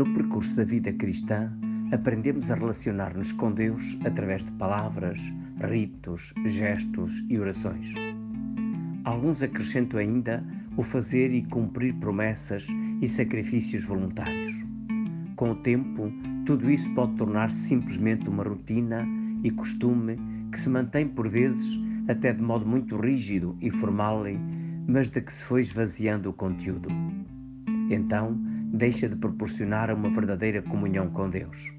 No percurso da vida cristã, aprendemos a relacionar-nos com Deus através de palavras, ritos, gestos e orações. Alguns acrescentam ainda o fazer e cumprir promessas e sacrifícios voluntários. Com o tempo, tudo isso pode tornar-se simplesmente uma rotina e costume que se mantém por vezes até de modo muito rígido e formal, mas de que se foi esvaziando o conteúdo. Então, deixa de proporcionar uma verdadeira comunhão com Deus.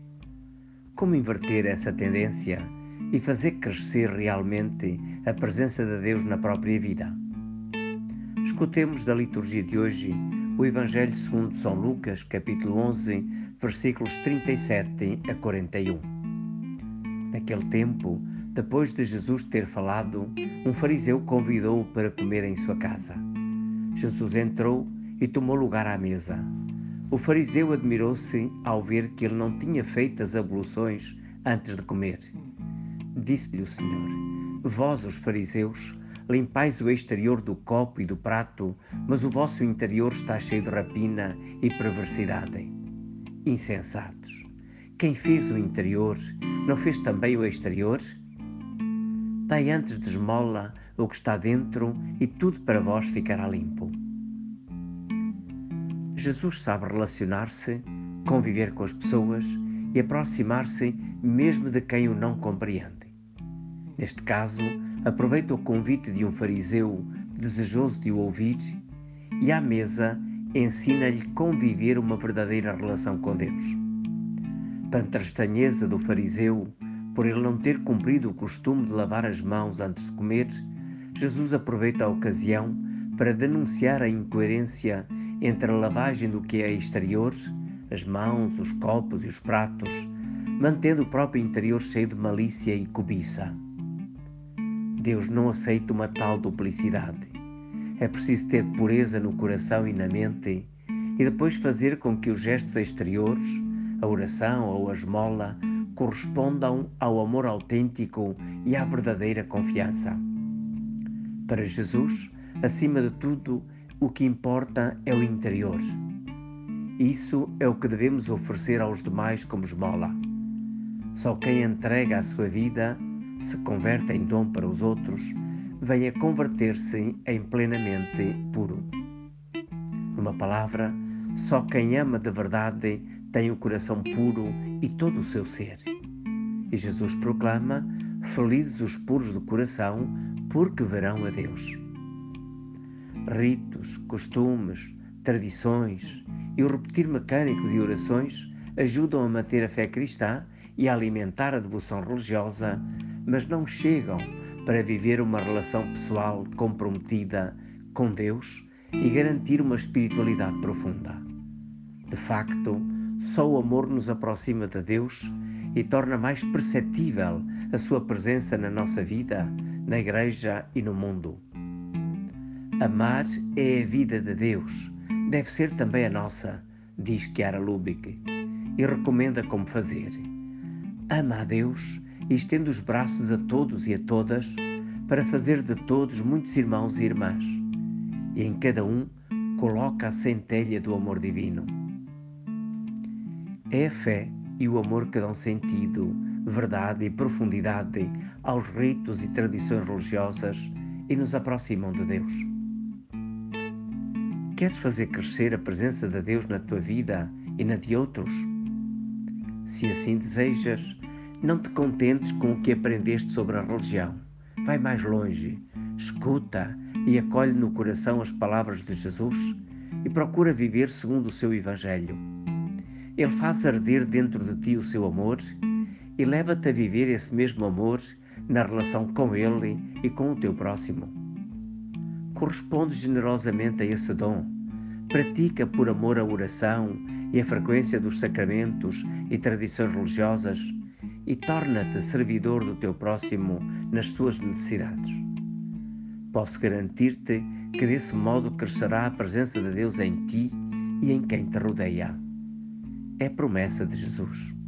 Como inverter essa tendência e fazer crescer realmente a presença de Deus na própria vida? Escutemos da liturgia de hoje o Evangelho segundo São Lucas, capítulo 11, versículos 37 a 41. Naquele tempo, depois de Jesus ter falado, um fariseu convidou-o para comer em sua casa. Jesus entrou e tomou lugar à mesa. O fariseu admirou-se ao ver que ele não tinha feito as abluções antes de comer. Disse-lhe o Senhor: Vós, os fariseus, limpais o exterior do copo e do prato, mas o vosso interior está cheio de rapina e perversidade. Insensatos! Quem fez o interior, não fez também o exterior? Dai antes de esmola o que está dentro e tudo para vós ficará limpo. Jesus sabe relacionar-se, conviver com as pessoas e aproximar-se mesmo de quem o não compreende. Neste caso, aproveita o convite de um fariseu desejoso de o ouvir e à mesa ensina-lhe conviver uma verdadeira relação com Deus. Tanta estranheza do fariseu por ele não ter cumprido o costume de lavar as mãos antes de comer, Jesus aproveita a ocasião para denunciar a incoerência entre a lavagem do que é exterior, as mãos, os copos e os pratos, mantendo o próprio interior cheio de malícia e cobiça. Deus não aceita uma tal duplicidade. É preciso ter pureza no coração e na mente e depois fazer com que os gestos exteriores, a oração ou a esmola, correspondam ao amor autêntico e à verdadeira confiança. Para Jesus, acima de tudo, o que importa é o interior. Isso é o que devemos oferecer aos demais como esmola. Só quem entrega a sua vida, se converte em dom para os outros, vem a converter-se em plenamente puro. Numa palavra, só quem ama de verdade tem o coração puro e todo o seu ser. E Jesus proclama: Felizes os puros do coração, porque verão a Deus. Ritos, costumes, tradições e o repetir mecânico de orações ajudam a manter a fé cristã e a alimentar a devoção religiosa, mas não chegam para viver uma relação pessoal comprometida com Deus e garantir uma espiritualidade profunda. De facto, só o amor nos aproxima de Deus e torna mais perceptível a sua presença na nossa vida, na igreja e no mundo. Amar é a vida de Deus, deve ser também a nossa, diz Chiara Lubick, e recomenda como fazer. Ama a Deus e estende os braços a todos e a todas para fazer de todos muitos irmãos e irmãs, e em cada um coloca a centelha do amor divino. É a fé e o amor que dão sentido, verdade e profundidade aos ritos e tradições religiosas e nos aproximam de Deus. Queres fazer crescer a presença de Deus na tua vida e na de outros? Se assim desejas, não te contentes com o que aprendeste sobre a religião. Vai mais longe, escuta e acolhe no coração as palavras de Jesus e procura viver segundo o seu Evangelho ele faz arder dentro de ti o seu amor e leva-te a viver esse mesmo amor na relação com Ele e com o teu próximo. Corresponde generosamente a esse dom. Pratica por amor a oração e a frequência dos sacramentos e tradições religiosas e torna-te servidor do teu próximo nas suas necessidades. Posso garantir-te que desse modo crescerá a presença de Deus em ti e em quem te rodeia é promessa de Jesus.